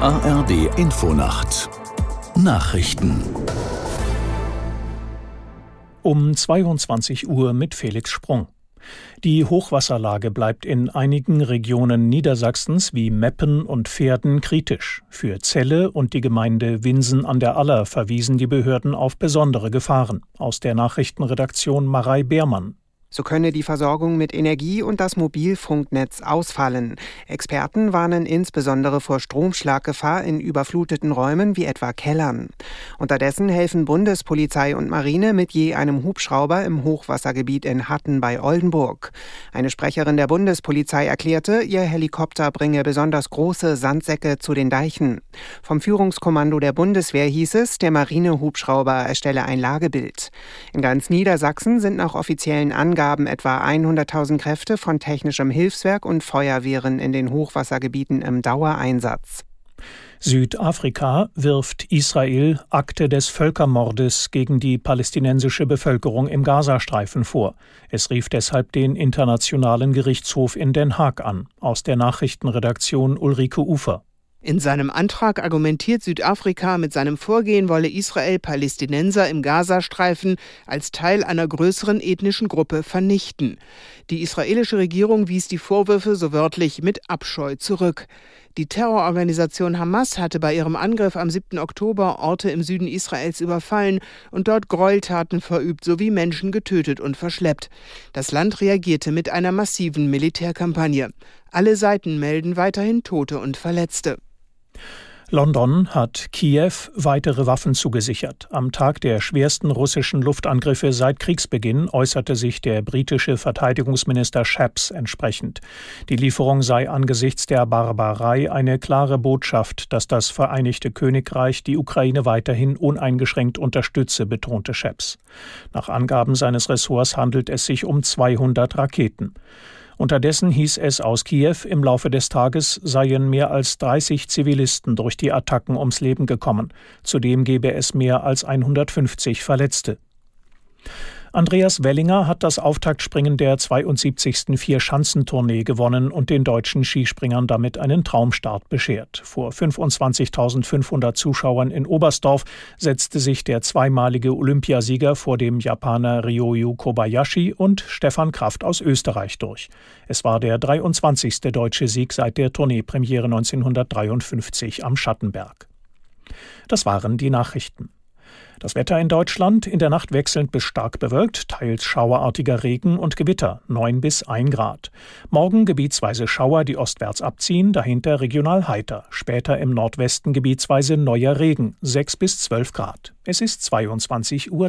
ARD Infonacht Nachrichten um 22 Uhr mit Felix Sprung. Die Hochwasserlage bleibt in einigen Regionen Niedersachsens wie Meppen und Pferden kritisch. Für Celle und die Gemeinde Winsen an der Aller verwiesen die Behörden auf besondere Gefahren. Aus der Nachrichtenredaktion Marei Beermann. So könne die Versorgung mit Energie und das Mobilfunknetz ausfallen. Experten warnen insbesondere vor Stromschlaggefahr in überfluteten Räumen wie etwa Kellern. Unterdessen helfen Bundespolizei und Marine mit je einem Hubschrauber im Hochwassergebiet in Hatten bei Oldenburg. Eine Sprecherin der Bundespolizei erklärte, ihr Helikopter bringe besonders große Sandsäcke zu den Deichen. Vom Führungskommando der Bundeswehr hieß es, der Marinehubschrauber erstelle ein Lagebild. In ganz Niedersachsen sind nach offiziellen Angaben Angaben etwa 100.000 Kräfte von technischem Hilfswerk und Feuerwehren in den Hochwassergebieten im Dauereinsatz. Südafrika wirft Israel Akte des Völkermordes gegen die palästinensische Bevölkerung im Gazastreifen vor. Es rief deshalb den Internationalen Gerichtshof in Den Haag an. Aus der Nachrichtenredaktion Ulrike Ufer. In seinem Antrag argumentiert Südafrika, mit seinem Vorgehen wolle Israel Palästinenser im Gazastreifen als Teil einer größeren ethnischen Gruppe vernichten. Die israelische Regierung wies die Vorwürfe so wörtlich mit Abscheu zurück. Die Terrororganisation Hamas hatte bei ihrem Angriff am 7. Oktober Orte im Süden Israels überfallen und dort Gräueltaten verübt sowie Menschen getötet und verschleppt. Das Land reagierte mit einer massiven Militärkampagne. Alle Seiten melden weiterhin Tote und Verletzte. London hat Kiew weitere Waffen zugesichert. Am Tag der schwersten russischen Luftangriffe seit Kriegsbeginn äußerte sich der britische Verteidigungsminister Shapps entsprechend. Die Lieferung sei angesichts der Barbarei eine klare Botschaft, dass das Vereinigte Königreich die Ukraine weiterhin uneingeschränkt unterstütze, betonte Shapps. Nach Angaben seines Ressorts handelt es sich um 200 Raketen. Unterdessen hieß es aus Kiew, im Laufe des Tages seien mehr als 30 Zivilisten durch die Attacken ums Leben gekommen. Zudem gebe es mehr als 150 Verletzte. Andreas Wellinger hat das Auftaktspringen der 72. Vier-Schanzentournee gewonnen und den deutschen Skispringern damit einen Traumstart beschert. Vor 25.500 Zuschauern in Oberstdorf setzte sich der zweimalige Olympiasieger vor dem Japaner Ryoyu Kobayashi und Stefan Kraft aus Österreich durch. Es war der 23. deutsche Sieg seit der Tourneepremiere 1953 am Schattenberg. Das waren die Nachrichten. Das Wetter in Deutschland in der Nacht wechselnd bis stark bewölkt, teils schauerartiger Regen und Gewitter 9 bis 1 Grad. Morgen gebietsweise Schauer, die ostwärts abziehen, dahinter regional heiter. Später im Nordwesten gebietsweise neuer Regen 6 bis 12 Grad. Es ist 22.03 Uhr.